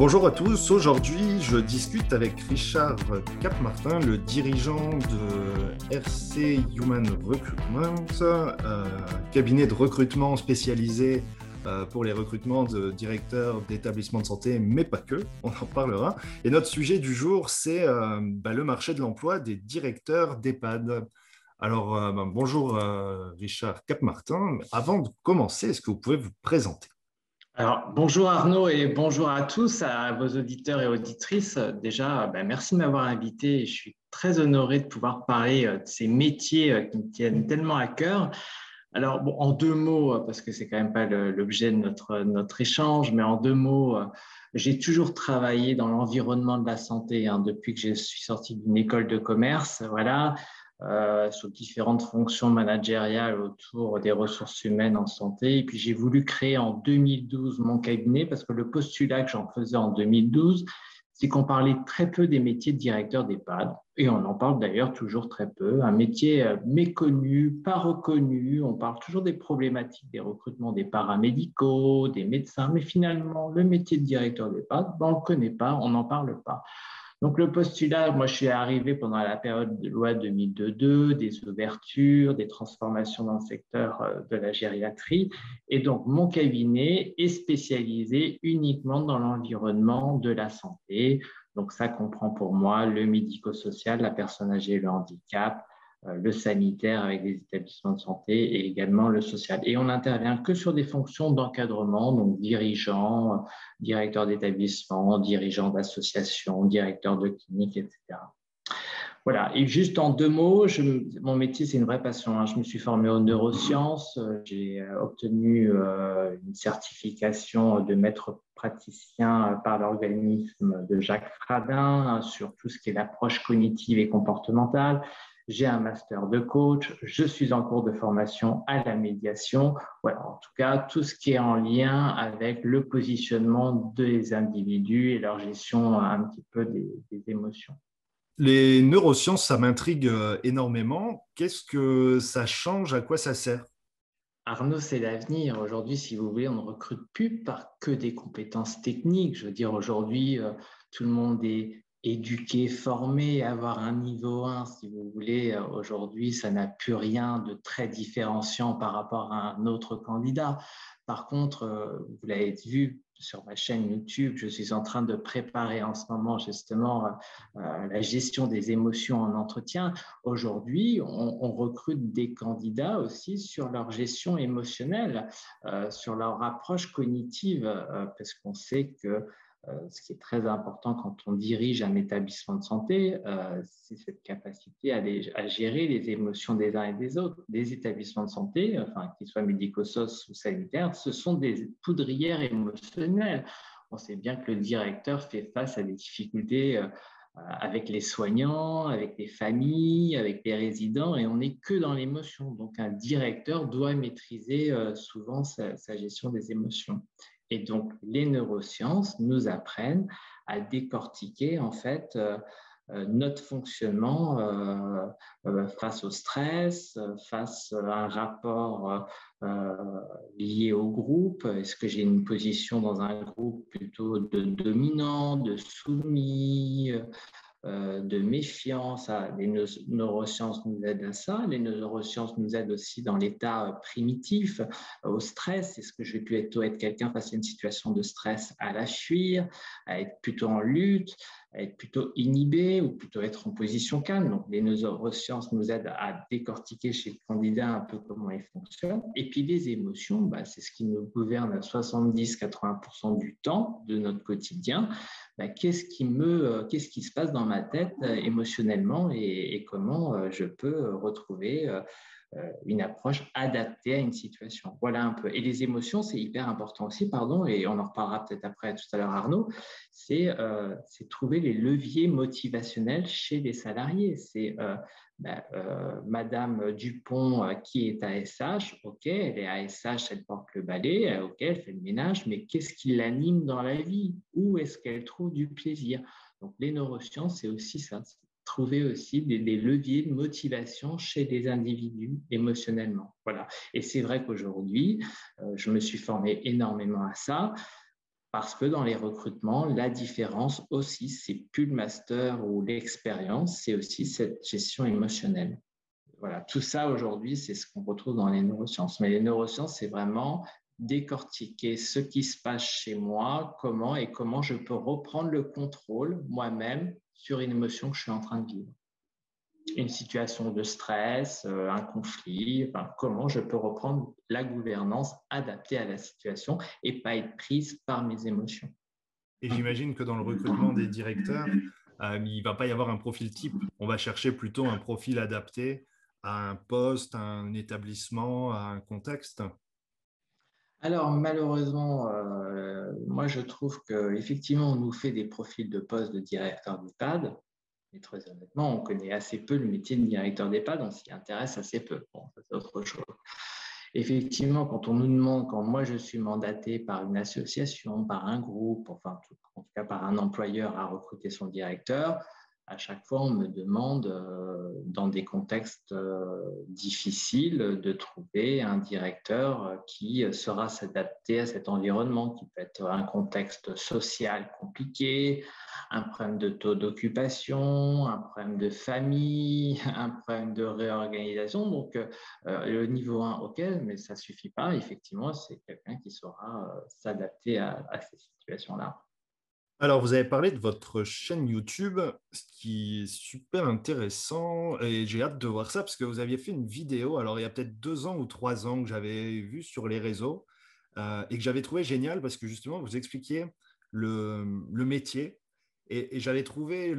Bonjour à tous, aujourd'hui je discute avec Richard Capmartin, le dirigeant de RC Human Recruitment, euh, cabinet de recrutement spécialisé euh, pour les recrutements de directeurs d'établissements de santé, mais pas que, on en parlera. Et notre sujet du jour, c'est euh, bah, le marché de l'emploi des directeurs d'EHPAD. Alors, bah, bonjour Richard Capmartin. Avant de commencer, est-ce que vous pouvez vous présenter? Alors, bonjour Arnaud et bonjour à tous, à vos auditeurs et auditrices. Déjà, ben, merci de m'avoir invité. Je suis très honoré de pouvoir parler euh, de ces métiers euh, qui me tiennent tellement à cœur. Alors, en deux mots, euh, parce que c'est quand même pas l'objet de notre, notre échange, mais en deux mots, j'ai toujours travaillé dans l'environnement de la santé hein, depuis que je suis sorti d'une école de commerce. Voilà, euh, sur différentes fonctions managériales autour des ressources humaines en santé. Et puis j'ai voulu créer en 2012 mon cabinet parce que le postulat que j'en faisais en 2012, c'est qu'on parlait très peu des métiers de directeur d'EHPAD, et on en parle d'ailleurs toujours très peu, un métier euh, méconnu, pas reconnu, on parle toujours des problématiques des recrutements des paramédicaux, des médecins, mais finalement, le métier de directeur d'EHPAD, ben, on ne le connaît pas, on n'en parle pas. Donc le postulat, moi je suis arrivé pendant la période de loi 2002 des ouvertures, des transformations dans le secteur euh, de la gériatrie. Et donc mon cabinet est spécialisé uniquement dans l'environnement de la santé. Donc ça comprend pour moi le médico-social, la personne âgée et le handicap, le sanitaire avec des établissements de santé et également le social. Et on n'intervient que sur des fonctions d'encadrement, donc dirigeant, directeur d'établissement, dirigeant d'association, directeur de clinique, etc. Voilà, et juste en deux mots, mon métier, c'est une vraie passion. Hein. Je me suis formé aux neurosciences, j'ai euh, obtenu euh, une certification de maître praticien par l'organisme de Jacques Fradin sur tout ce qui est l'approche cognitive et comportementale j'ai un master de coach, je suis en cours de formation à la médiation. Voilà, en tout cas, tout ce qui est en lien avec le positionnement des individus et leur gestion un petit peu des, émotions. Les neurosciences, ça m'intrigue euh, énormément. Qu'est-ce que ça change? À quoi ça sert? Arnaud, c'est l'avenir. Aujourd'hui, si vous voulez, on ne recrute plus par que des compétences techniques. Je veux dire, aujourd'hui, euh, tout le monde est éduquer, former, avoir un niveau 1, si vous voulez, euh, aujourd'hui, ça n'a plus rien de très différenciant par rapport à un autre candidat. Par contre, euh, vous l'avez vu sur ma chaîne YouTube, je suis en train de préparer en ce moment justement euh, la gestion des émotions en entretien. Aujourd'hui, on, recrute des candidats aussi sur leur gestion émotionnelle, sur leur approche cognitive, parce qu'on sait que ce qui est très important quand on dirige un établissement de santé, euh, c'est cette capacité à, gérer les émotions des uns et des autres. Des établissements de santé, enfin, qu'ils soient médico-sociaux ou sanitaires, ce sont des poudrières émotionnelles. On sait bien que le directeur fait face à des difficultés euh, avec les soignants, avec les familles, avec les résidents, et on n'est que dans l'émotion. Donc, un directeur doit maîtriser souvent sa gestion des émotions. Et donc, les neurosciences nous apprennent à décortiquer en fait euh, euh, notre fonctionnement euh, face au stress, face à un rapport lié au groupe. Est-ce que j'ai une position dans un groupe plutôt de dominant, de soumis de méfiance. Les neurosciences nous aident à ça. Les neurosciences nous aident aussi dans l'état euh, primitif, euh, au stress. Est-ce que je vais plutôt être quelqu'un face à une situation de stress à la fuir, à être plutôt en lutte, à être plutôt inhibé ou plutôt être en position calme? Donc, les neurosciences nous aident à décortiquer chez le candidat un peu comment ils fonctionnent. Et puis, les émotions, bah, c'est ce qui nous gouverne à 70-80% du temps de notre quotidien. Bah, qu'est-ce qui me, euh, qu'est-ce qui se passe dans ma tête euh, émotionnellement et, comment euh, je peux retrouver une approche adaptée à une situation. Voilà un peu. Et les émotions, c'est hyper important aussi, pardon, et on en reparlera peut-être après tout à l'heure, Arnaud, c'est trouver les leviers motivationnels chez les salariés. C'est ben, Madame Dupont qui est ASH, ok, elle est ASH, elle porte le balai, ok, elle fait le ménage, mais qu'est-ce qui l'anime dans la vie? Où est-ce qu'elle trouve du plaisir? Donc les neurosciences, c'est aussi ça, trouver aussi des, leviers de motivation chez des individus émotionnellement. Voilà. Et c'est vrai qu'aujourd'hui, euh, je me suis formé énormément à ça parce que dans les recrutements, la différence aussi, c'est plus le master ou l'expérience, c'est aussi cette gestion émotionnelle. Voilà, tout ça aujourd'hui, c'est ce qu'on retrouve dans les neurosciences. Mais les neurosciences, c'est vraiment décortiquer ce qui se passe chez moi, comment et comment je peux reprendre le contrôle moi-même sur une émotion que je suis en train de vivre. Une situation de stress, euh, un conflit, comment je peux reprendre la gouvernance adaptée à la situation et pas être prise par mes émotions. Et j'imagine que dans le recrutement des directeurs, euh, il ne va pas y avoir un profil type. On va chercher plutôt un profil adapté à un poste, à un établissement, à un contexte. Alors malheureusement, euh, moi je trouve qu'effectivement on nous fait des profils de poste de directeur d'EHPAD, mais très honnêtement on connaît assez peu le métier de directeur d'EHPAD, on s'y intéresse assez peu. Bon, c'est autre chose. Effectivement, quand on nous demande, quand moi je suis mandaté par une association, par un groupe, enfin en tout cas par un employeur à recruter son directeur, à chaque fois, on me demande, euh, dans des contextes euh, difficiles, de trouver un directeur euh, qui sera s'adapter à cet environnement, qui peut être un contexte social compliqué, un problème de taux d'occupation, un problème de famille, un problème de réorganisation. Donc, le niveau 1, OK, mais ça suffit pas. Effectivement, c'est quelqu'un qui saura s'adapter à ces situations-là. Alors, vous avez parlé de votre chaîne YouTube, ce qui est super intéressant et j'ai hâte de voir ça parce que vous aviez fait une vidéo, alors il y a peut-être deux ans ou trois ans que j'avais vu sur les réseaux euh, et que j'avais trouvé génial parce que justement, vous expliquiez le, métier et, j'avais trouvé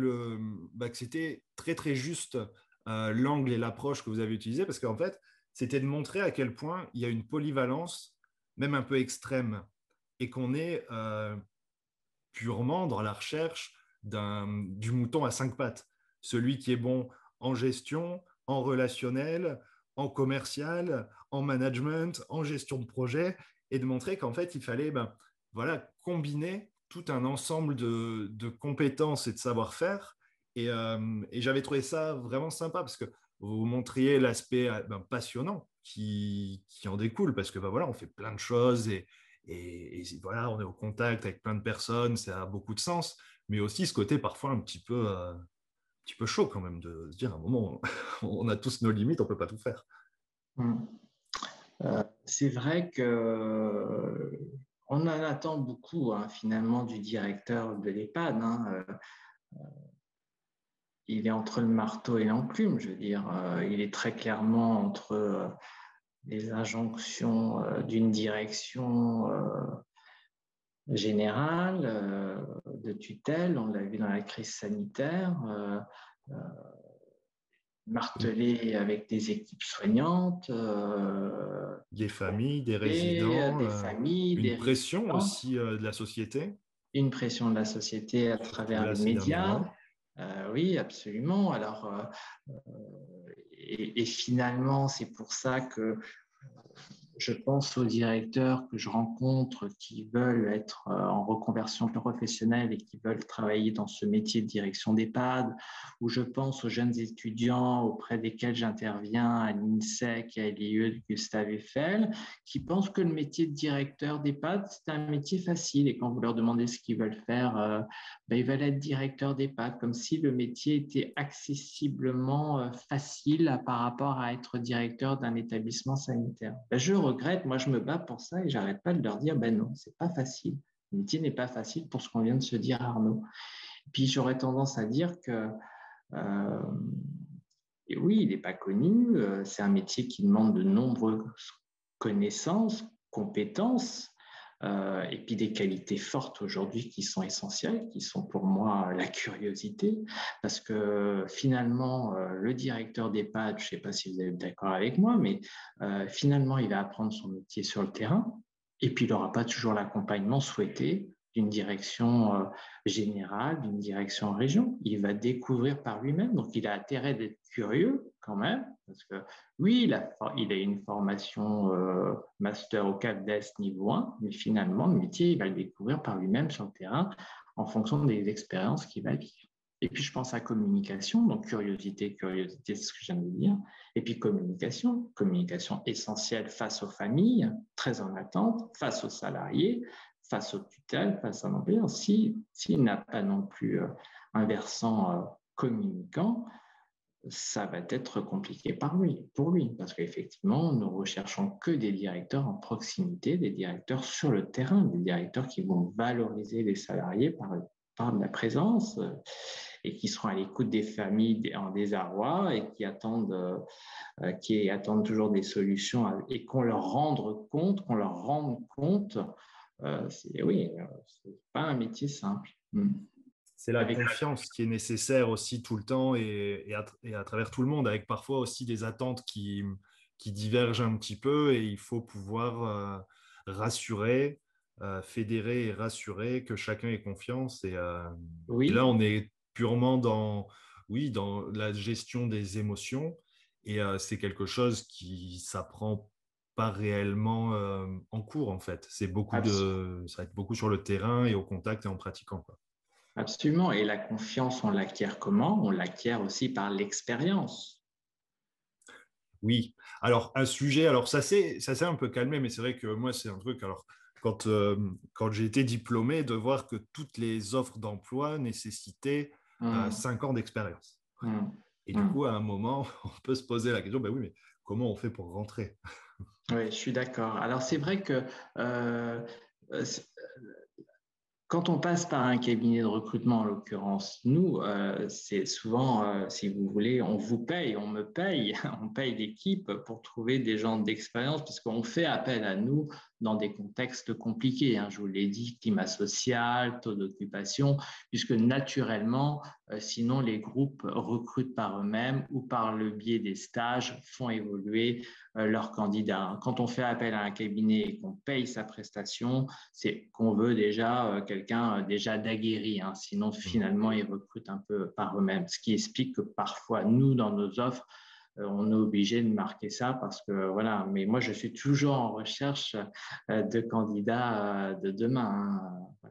bah, que c'était très très juste euh, l'angle et l'approche que vous avez utilisé parce qu'en fait, c'était de montrer à quel point il y a une polyvalence, même un peu extrême, et qu'on est... Euh, purement dans la recherche du mouton à cinq pattes. Celui qui est bon en gestion, en relationnel, en commercial, en management, en gestion de projet, et de montrer qu'en fait, il fallait ben, voilà, combiner tout un ensemble de, compétences et de savoir-faire. Euh, et, j'avais trouvé ça vraiment sympa parce que vous montriez l'aspect ben, passionnant qui, en découle, parce que ben, voilà, on fait plein de choses et, et, voilà, on est au contact avec plein de personnes, ça a beaucoup de sens, mais aussi ce côté parfois un petit peu, euh, un petit peu chaud quand même de se dire à un moment, on a tous nos limites, on ne peut pas tout faire. Hum. Euh, c'est vrai que on en attend beaucoup hein, finalement du directeur de l'EHPAD. Hein, euh, il est entre le marteau et l'enclume, je veux dire. il est très clairement entre les injonctions euh, d'une direction euh, générale euh, de tutelle, on l'a vu dans la crise sanitaire, martelé avec des équipes soignantes. des familles, des résidents. Des familles, une pression aussi de la société. Une pression de la société à travers les médias. oui, absolument. Alors, et, finalement, c'est pour ça que je pense aux directeurs que je rencontre qui veulent être euh, en reconversion professionnelle et qui veulent travailler dans ce métier de direction d'EHPAD, ou je pense aux jeunes étudiants auprès desquels j'interviens à l'INSEC et à l'IE de Gustave Eiffel, qui pensent que le métier de directeur d'EHPAD, c'est un métier facile. Et quand vous leur demandez ce qu'ils veulent faire, euh, ben, ils veulent être directeur d'EHPAD, comme si le métier était accessiblement euh, facile par rapport à être directeur d'un établissement sanitaire. Ben, je regrette, moi je me bats pour ça et j'arrête pas de leur dire, ben non, c'est pas facile. Le métier n'est pas facile pour ce qu'on vient de se dire Arnaud. Puis j'aurais tendance à dire que euh, oui, il n'est pas connu, euh, c'est un métier qui demande de nombreuses connaissances, compétences, euh, et puis des qualités fortes aujourd'hui qui sont essentielles, qui sont pour moi la curiosité, parce que finalement, euh, le directeur d'EHPAD, je ne sais pas si vous êtes d'accord avec moi, mais euh, finalement, il va apprendre son métier sur le terrain, et puis il n'aura pas toujours l'accompagnement souhaité d'une direction générale, d'une direction région. Il va découvrir par lui-même, donc il a intérêt d'être curieux quand même, parce que oui, il a, il a une formation euh, master au CAPDES niveau 1, mais finalement, le métier, il va le découvrir par lui-même sur le terrain en fonction des expériences qu'il va vivre. Et puis, je pense à communication, donc curiosité, curiosité, c'est ce que de dire. Et puis, communication, communication essentielle face aux familles, très en attente, face aux salariés, face aux tutelles, face à l'employeur. S'il n'a pas non plus euh, un versant euh, communicant, ça va être compliqué par lui, pour lui, parce qu'effectivement, nous recherchons que des directeurs en proximité, des directeurs sur le terrain, des directeurs qui vont valoriser les salariés par, par la présence euh, et qui seront à l'écoute des familles en désarroi et qui attendent, qui attendent toujours des solutions et qu'on leur rende compte, qu'on leur rende compte. Euh, oui, c'est pas un métier simple. Hmm c'est la confiance qui est nécessaire aussi tout le temps et, à, travers tout le monde, avec parfois aussi des attentes qui, qui divergent un petit peu et il faut pouvoir euh, rassurer, euh, fédérer et rassurer que chacun ait confiance. Et, euh, là, on est purement dans, oui, dans la gestion des émotions et c'est quelque chose qui s'apprend pas réellement en cours en fait. C'est beaucoup de, ça va être beaucoup sur le terrain et au contact et en pratiquant. Quoi. Absolument. Et la confiance, on l'acquiert comment? On l'acquiert aussi par l'expérience. Oui. Alors, un sujet, alors ça s'est un peu calmé, mais c'est vrai que moi, c'est un truc. Alors, quand, euh, quand j'ai été diplômé, de voir que toutes les offres d'emploi nécessitaient mmh. cinq ans d'expérience. Mmh. Et du mmh. coup, à un moment, on peut se poser la question ben oui, mais comment on fait pour rentrer? Oui, je suis d'accord. Alors, c'est vrai que euh, quand on passe par un cabinet de recrutement, en l'occurrence, nous, euh, c'est souvent, euh, si vous voulez, on vous paye, on me paye, on paye l'équipe pour trouver des gens d'expérience, puisqu'on fait appel à nous dans des contextes compliqués. Hein. Je vous l'ai dit, climat social, taux d'occupation, puisque naturellement, euh, sinon les groupes recrutent par eux-mêmes ou par le biais des stages font évoluer euh, leurs candidats. Quand on fait appel à un cabinet et qu'on paye sa prestation, c'est qu'on veut déjà euh, quelqu'un déjà d'aguerri. Hein. Sinon, finalement, ils recrutent un peu par eux-mêmes, ce qui explique que parfois, nous, dans nos offres, on est obligé de marquer ça parce que voilà, mais moi je suis toujours en recherche euh, de candidats euh, de demain. Hein,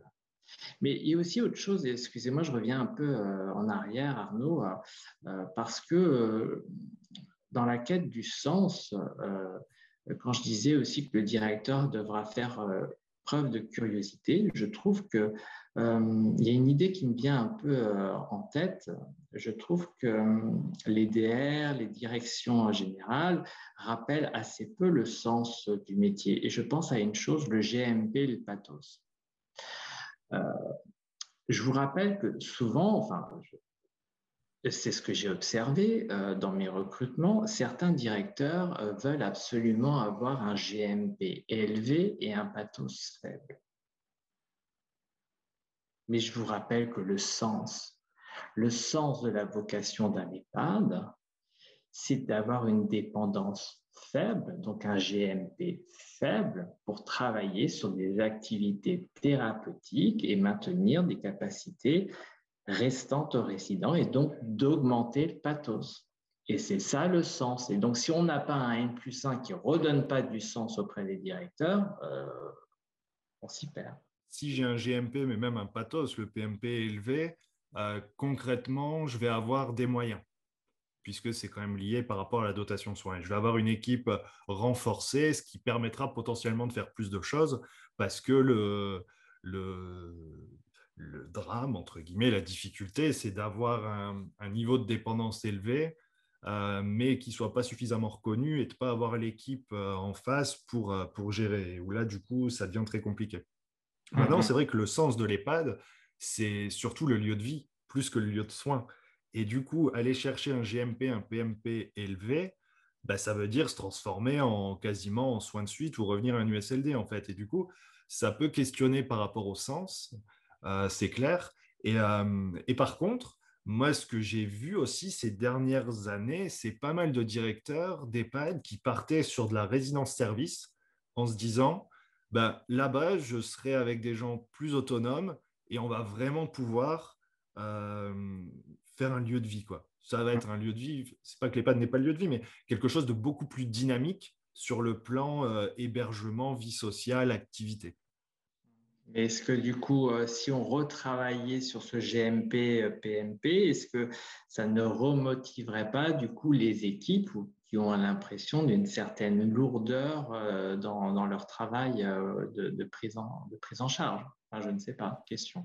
mais il y a aussi autre chose, excusez-moi, je reviens un peu en arrière, Arnaud, parce que dans la quête du sens, quand je disais aussi que le directeur devra faire preuve de curiosité, je trouve que euh, il y a une idée qui me vient un peu euh, en tête. Je trouve que euh, les DR, les directions en général, rappellent assez peu le sens du métier. Et je pense à une chose, le GMP, le pathos. je vous rappelle que souvent, enfin, c'est ce que j'ai observé dans mes recrutements, certains directeurs veulent absolument avoir un GMP élevé et un pathos faible. Mais je vous rappelle que le sens, le sens de la vocation d'un EHPAD, c'est d'avoir une dépendance faible, donc un GMP faible, pour travailler sur des activités thérapeutiques et maintenir des capacités restantes aux résidents et donc d'augmenter le pathos. Et c'est ça le sens. Et donc, si on n'a pas un N plus 1 qui ne redonne pas du sens auprès des directeurs, euh, on s'y perd si j'ai un GMP, mais même un pathos, le PMP élevé, euh, concrètement, je vais avoir des moyens, puisque c'est quand même lié par rapport à la dotation soins. Je vais avoir une équipe renforcée, ce qui permettra potentiellement de faire plus de choses, parce que le, le, drame, entre guillemets, la difficulté, c'est d'avoir un, niveau de dépendance élevé, euh, mais qui ne soit pas suffisamment reconnu et de ne pas avoir l'équipe euh, en face pour, pour gérer. Où là, du coup, ça devient très compliqué. Maintenant, mhm. c'est vrai que le sens de l'EHPAD, c'est surtout le lieu de vie, plus que le lieu de soins. Et du coup, aller chercher un GMP, un PMP élevé, bah, ça veut dire se transformer en quasiment en soins de suite ou revenir à un USLD, en fait. Et du coup, ça peut questionner par rapport au sens, c'est clair. Et, et, par contre, moi, ce que j'ai vu aussi ces dernières années, c'est pas mal de directeurs d'EHPAD qui partaient sur de la résidence service en se disant, ben, là-bas, je serai avec des gens plus autonomes et on va vraiment pouvoir euh, faire un lieu de vie. Quoi. Ça va être un lieu de vie, c'est pas que l'EHPAD n'est pas le lieu de vie, mais quelque chose de beaucoup plus dynamique sur le plan euh, hébergement, vie sociale, activité. Est-ce que du coup, euh, si on retravaillait sur ce GMP, PMP, est-ce que ça ne remotiverait pas du coup les équipes qui ont l'impression d'une certaine lourdeur dans, leur travail de, prise, en, de prise en charge? Je ne sais pas, question.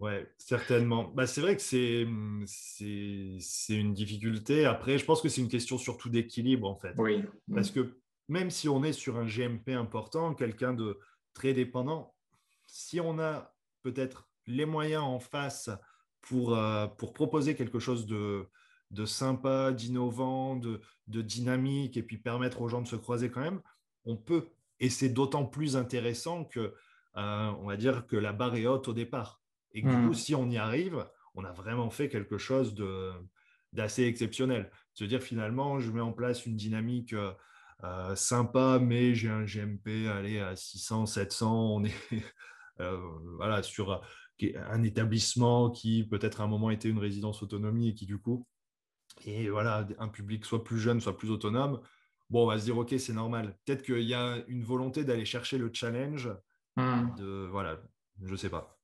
Oui, certainement. Bah, c'est vrai que c'est, c'est, une difficulté. Après, je pense que c'est une question surtout d'équilibre, en fait. Oui. Parce que même si on est sur un GMP important, quelqu'un de très dépendant, si on a peut-être les moyens en face pour, euh, pour proposer quelque chose de, de sympa, d'innovant, de, de dynamique, et puis permettre aux gens de se croiser quand même, on peut. Et c'est d'autant plus intéressant que, euh, on va dire que la barre est haute au départ. Et du coup, hmm. si on y arrive, on a vraiment fait quelque chose d'assez exceptionnel. Se dire finalement, je mets en place une dynamique euh, sympa, mais j'ai un GMP allez, à 600, 700. On est voilà, sur un établissement qui peut-être à un moment était une résidence autonomie et qui du coup, et voilà, un public soit plus jeune, soit plus autonome. Bon, on va se dire, OK, c'est normal. Peut-être qu'il y a une volonté d'aller chercher le challenge. Hmm. De, voilà, je ne sais pas.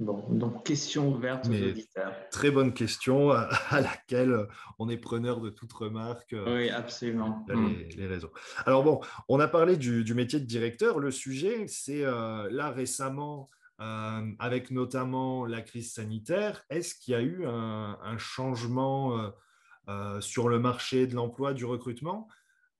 Bon, donc question ouverte aux auditeurs. Très bonne question à, laquelle on est preneur de toute remarque. Euh, oui, absolument. Les, hmm. les, réseaux. Alors bon, on a parlé du, métier de directeur. Le sujet, c'est euh, là récemment, euh, avec notamment la crise sanitaire, est-ce qu'il y a eu un, changement sur le marché de l'emploi, du recrutement?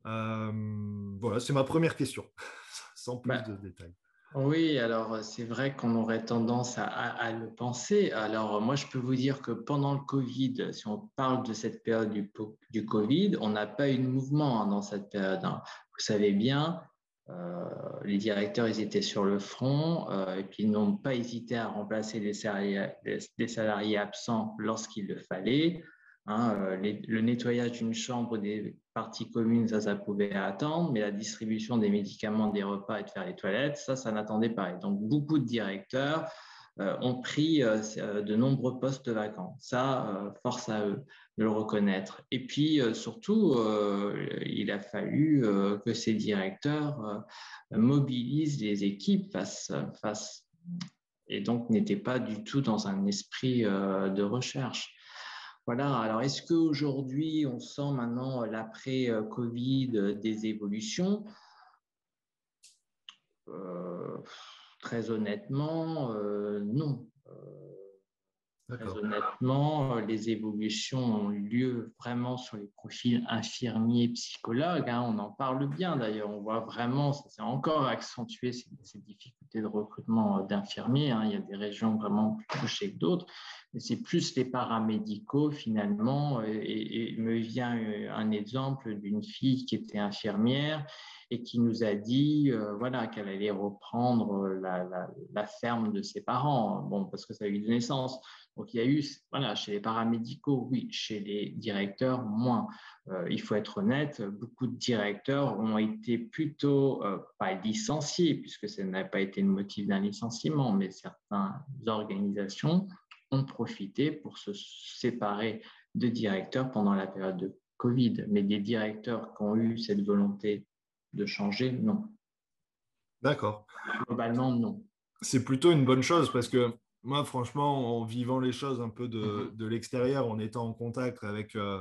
Voilà, c'est ma première question, sans plus bah, de détails. Oui, alors c'est vrai qu'on aurait tendance à, le penser. Alors moi, je peux vous dire que pendant le Covid, si on parle de cette période du, Covid, on n'a pas eu de mouvement hein, dans cette période. Hein. Vous savez bien, euh, les directeurs, ils étaient sur le front euh, et ils n'ont pas hésité à remplacer des salariés absents lorsqu'il le fallait. Hein, euh, le nettoyage d'une chambre des parties communes, ça, ça pouvait attendre, mais la distribution des médicaments, des repas et de faire les toilettes, ça, ça n'attendait pas. Et donc, beaucoup de directeurs euh, ont pris euh, de nombreux postes vacants. Ça, force à eux de le reconnaître. Et puis, surtout, il a fallu que ces directeurs mobilisent les équipes face, face et donc n'étaient pas du tout dans un esprit de recherche. Voilà, alors est-ce qu'aujourd'hui, on sent maintenant euh, l'après-Covid euh, des évolutions? Euh, Très honnêtement, non. Très honnêtement, les évolutions ont lieu vraiment sur les profils infirmiers, psychologues. Hein, on en parle bien d'ailleurs. On voit vraiment, ça s'est encore accentué ces, difficultés de recrutement d'infirmiers. Hein. Il y a des régions vraiment plus touchées que d'autres c'est plus les paramédicaux finalement. Et, me vient euh, un exemple d'une fille qui était infirmière et qui nous a dit euh, voilà qu'elle allait reprendre la, ferme de ses parents, bon parce que ça a eu de naissance. Donc il y a eu voilà chez les paramédicaux oui, chez les directeurs moins. Euh, il faut être honnête, beaucoup de directeurs ont été plutôt pas licenciés puisque ça n'a pas été le motif d'un licenciement, mais certaines organisations ont profité pour se séparer de directeurs pendant la période de Covid. Mais des directeurs qui ont eu cette volonté de changer, non. D'accord. Globalement, non. C'est plutôt une bonne chose parce que moi, franchement, en vivant les choses un peu de, mm-hmm. l'extérieur, en étant en contact avec euh,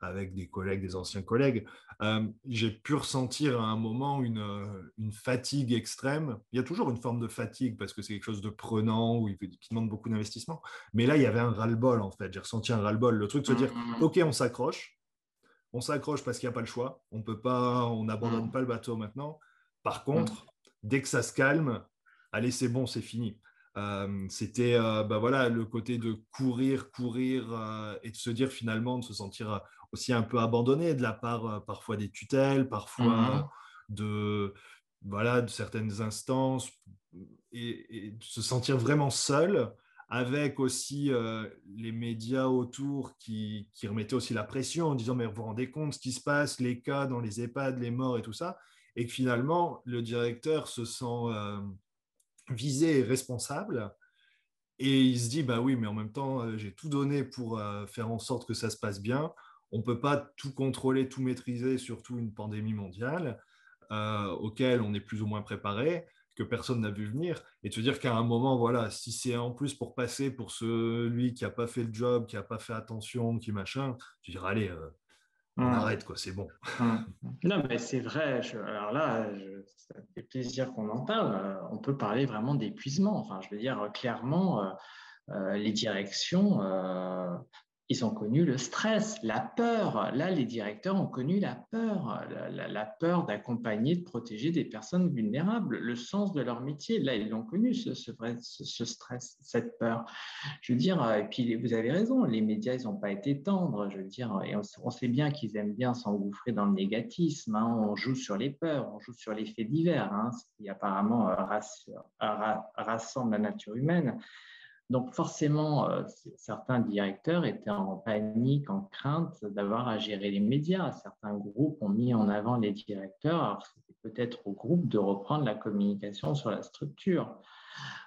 avec des collègues, des anciens collègues, euh, j'ai pu ressentir à un moment une, euh, une, fatigue extrême. Il y a toujours une forme de fatigue parce que c'est quelque chose de prenant ou qui demande beaucoup d'investissement. Mais là, il y avait un ras-le-bol en fait. J'ai ressenti un ras-le-bol. Le truc de se dire, mmh. OK, on s'accroche. On s'accroche parce qu'il n'y a pas le choix. On peut pas, on n'abandonne mmh. pas le bateau maintenant. Par contre, dès que ça se calme, allez, c'est bon, c'est fini. Euh, c'était bah voilà, le côté de courir, courir et de se dire finalement, de se sentir aussi un peu abandonné de la part parfois des tutelles, parfois mhm. de, voilà, de certaines instances et, se sentir vraiment seul avec aussi euh, les médias autour qui, qui, remettaient aussi la pression en disant mais vous vous rendez compte ce qui se passe, les cas dans les EHPAD, les morts et tout ça, et que finalement le directeur se sent euh, visé et responsable, et il se dit bah oui mais en même temps euh, j'ai tout donné pour faire en sorte que ça se passe bien, on ne peut pas tout contrôler, tout maîtriser, surtout une pandémie mondiale auquel on est plus ou moins préparé que personne n'a vu venir. Et te dire qu'à un moment, voilà, si c'est en plus pour passer pour celui qui n'a pas fait le job, qui n'a pas fait attention, qui machin, tu diras, allez, euh, on mmh. arrête, quoi, c'est bon. Mmh. Non, mais c'est vrai. alors là, ça fait plaisir qu'on en parle. Euh, on peut parler vraiment d'épuisement. Enfin, je veux dire, clairement, euh, les directions ils ont connu le stress, la peur. Là, les directeurs ont connu la peur, la, peur d'accompagner, de protéger des personnes vulnérables, le sens de leur métier. Là, ils l'ont connu, ce, ce, stress, cette peur. Je veux dire, et puis vous avez raison, les médias, ils n'ont pas été tendres. Je veux dire, et on, sait bien qu'ils aiment bien s'engouffrer dans le négatisme. Hein. On joue sur les peurs, on joue sur les faits divers, hein, ce qui apparemment euh, rassemble la nature humaine. Donc forcément, euh, certains directeurs étaient en panique, en crainte d'avoir à gérer les médias. Certains groupes ont mis en avant les directeurs. Alors c'était peut-être au groupe de reprendre la communication sur la structure.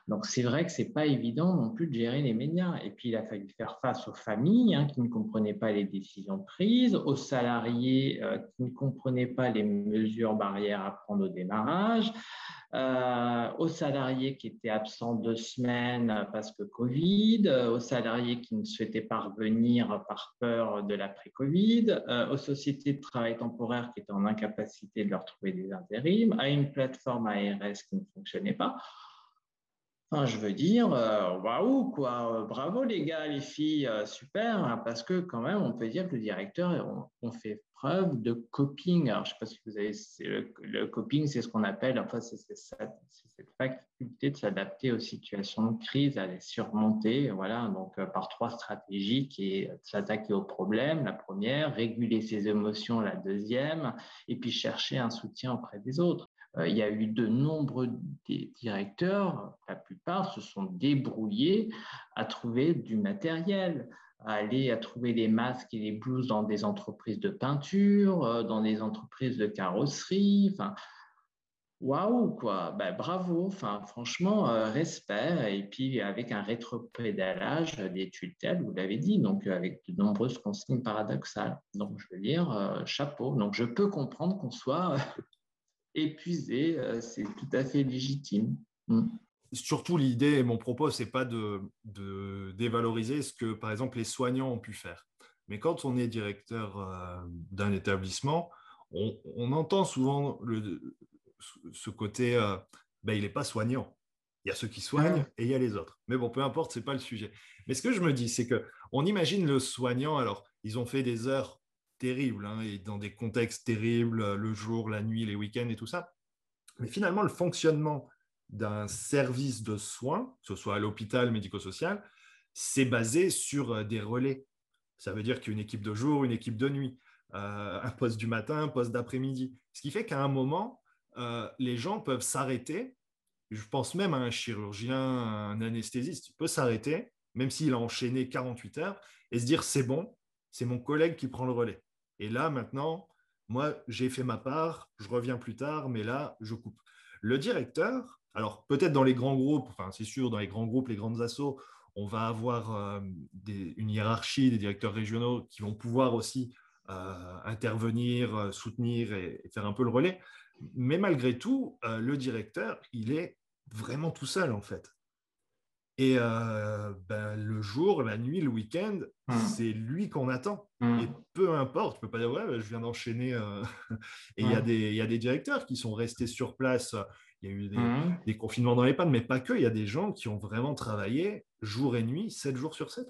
Donc c'est vrai que c'est pas évident non plus de gérer les médias. Et puis il a fallu faire face aux familles hein, qui ne comprenaient pas les décisions prises, aux salariés euh, qui ne comprenaient pas les mesures barrières à prendre au démarrage, euh, aux salariés qui étaient absents deux semaines parce que Covid, euh, aux salariés qui ne souhaitaient pas revenir par peur de l'après-Covid, aux sociétés de travail temporaire qui étaient en incapacité de leur trouver des intérims, à une plateforme ARS qui ne fonctionnait pas je veux dire, euh, waouh, quoi, bravo les gars, les filles, euh, super, hein, parce que quand même, on peut dire que le directeur, on, fait preuve de coping. Alors, je ne sais pas si vous avez, le, coping, c'est ce qu'on appelle, enfin, c'est cette faculté de s'adapter aux situations de crise, à les surmonter, voilà, donc euh, par trois stratégies qui est s'attaquer aux problèmes, la première, réguler ses émotions, la deuxième, et puis chercher un soutien auprès des autres. Euh, il y a eu de nombreux directeurs, la plupart se sont débrouillés à trouver du matériel, à aller à trouver des masques et des blouses dans des entreprises de peinture, euh, dans des entreprises de carrosserie. Enfin, waouh, quoi. Ben, bravo. Enfin, franchement, euh, respect. Et puis, avec un rétropédalage des tutelles, vous l'avez dit, donc avec de nombreuses consignes paradoxales. Donc, je veux dire, chapeau. Donc, je peux comprendre qu'on soit épuisé, euh, c'est tout à fait légitime. Mm. Surtout, l'idée et mon propos, c'est pas de, dévaloriser ce que, par exemple, les soignants ont pu faire. Mais quand on est directeur euh, d'un établissement, on, entend souvent le, ce côté, euh, ben, il n'est pas soignant. Il y a ceux qui soignent et il y a les autres. Mais bon, peu importe, ce n'est pas le sujet. Mais ce que je me dis, c'est que on imagine le soignant, alors ils ont fait des heures terrible, hein, et dans des contextes terribles, euh, le jour, la nuit, les week-ends et tout ça. Mais finalement, le fonctionnement d'un service de soins, que ce soit à l'hôpital médico-social, c'est basé sur euh, des relais. Ça veut dire qu'une équipe de jour, une équipe de nuit, euh, un poste du matin, un poste d'après-midi. Ce qui fait qu'à un moment, les gens peuvent s'arrêter. Je pense même à un chirurgien, un anesthésiste, il peut s'arrêter, même s'il a enchaîné 48 heures, et se dire c'est bon, c'est mon collègue qui prend le relais. Et là, maintenant, moi, j'ai fait ma part, je reviens plus tard, mais là, je coupe. Le directeur, alors peut-être dans les grands groupes, c'est sûr, dans les grands groupes, les grandes assos, on va avoir euh, une hiérarchie des directeurs régionaux qui vont pouvoir aussi euh, intervenir, euh, soutenir et, faire un peu le relais. Mais malgré tout, le directeur, il est vraiment tout seul en fait. Et euh, ben, le jour, la nuit, le week-end, mmh. c'est lui qu'on attend. Mmh. Et peu importe, tu peux pas dire, ouais, ben, je viens d'enchaîner. Euh, et il y, a mmh. y a des directeurs qui sont restés sur place. Il y a eu des, confinements dans les pannes, mais pas que. Il y a des gens qui ont vraiment travaillé jour et nuit, 7 jours sur 7.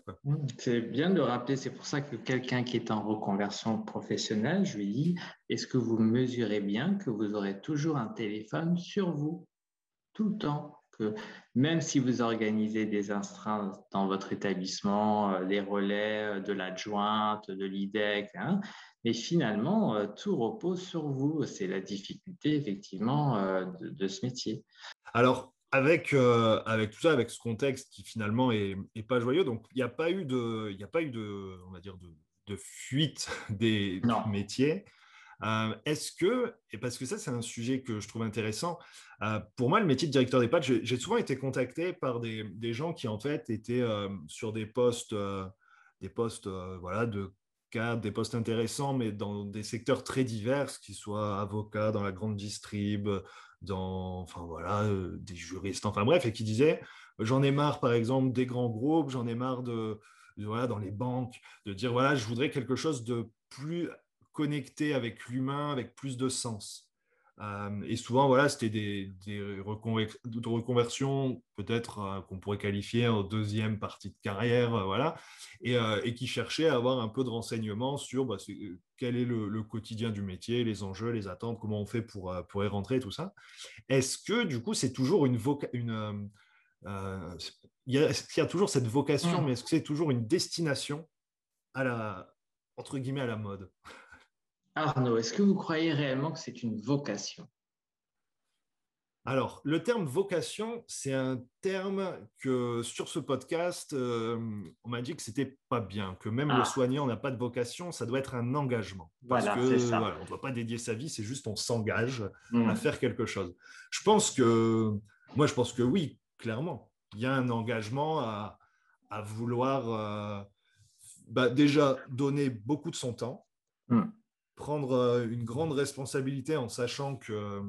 C'est bien de le rappeler. C'est pour ça que quelqu'un qui est en reconversion professionnelle, je lui dis, est-ce que vous mesurez bien que vous aurez toujours un téléphone sur vous tout le temps? Que même si vous organisez des instrants dans votre établissement, les relais de l'adjointe, de l'IDEC, hein, mais finalement, tout repose sur vous. C'est la difficulté, effectivement, de, ce métier. Alors, avec, avec tout ça, avec ce contexte qui finalement est, pas joyeux, donc il n'y a pas eu de, il a pas eu de, on va dire de, de fuite des métiers. Euh, est-ce que, et parce que ça c'est un sujet que je trouve intéressant, euh, pour moi le métier de directeur d'EHPAD, j'ai souvent été contacté par des, gens qui en fait étaient euh, sur des postes, des postes voilà, de cadre, des postes intéressants, mais dans des secteurs très divers, qu'ils soient avocats dans la grande distrib, dans, enfin voilà, des juristes, enfin bref, et qui disaient, j'en ai marre par exemple des grands groupes, j'en ai marre de voilà, dans les banques, de dire voilà, je voudrais quelque chose de plus connecté avec l'humain, avec plus de sens. Euh, et souvent, voilà, c'était des, reconversions peut-être euh, qu'on pourrait qualifier en deuxième partie de carrière, euh, voilà, et, qui cherchaient à avoir un peu de renseignements sur bah, quel est le, quotidien du métier, les enjeux, les attentes, comment on fait pour, pour y rentrer, tout ça. Est-ce que du coup, c'est toujours une, une il y, a, toujours cette vocation, mmh. mais est-ce que c'est toujours une destination à la entre guillemets à la mode? Arnaud, est-ce que vous croyez réellement que c'est une vocation? Alors, le terme vocation, c'est un terme que sur ce podcast, euh, on m'a dit que c'était pas bien, que même le ah. soignant n'a pas de vocation, ça doit être un engagement. Parce voilà, que on ne doit pas dédier sa vie, c'est juste on s'engage à hmm. faire quelque chose. Je pense que, moi, je pense que oui, clairement, il y a un engagement à, vouloir euh, bah, déjà donner beaucoup de son temps. Hmm prendre euh, une grande responsabilité en sachant que, euh,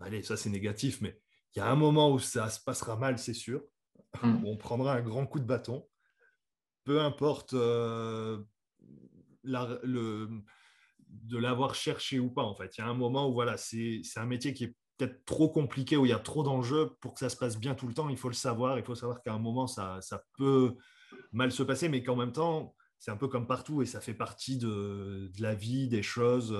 allez, ça c'est négatif, mais il y a un moment où ça se passera mal, c'est sûr. Mm. On prendra un grand coup de bâton. Peu importe euh, le, de l'avoir cherché ou pas, en fait. Il y a un moment où voilà, c'est un métier qui est peut-être trop compliqué, où il y a trop d'enjeux pour que ça se passe bien tout le temps. Il faut le savoir. Il faut savoir qu'à un moment, ça, ça peut mal se passer, mais qu'en même temps, c'est un peu comme partout et ça fait partie de, la vie, des choses.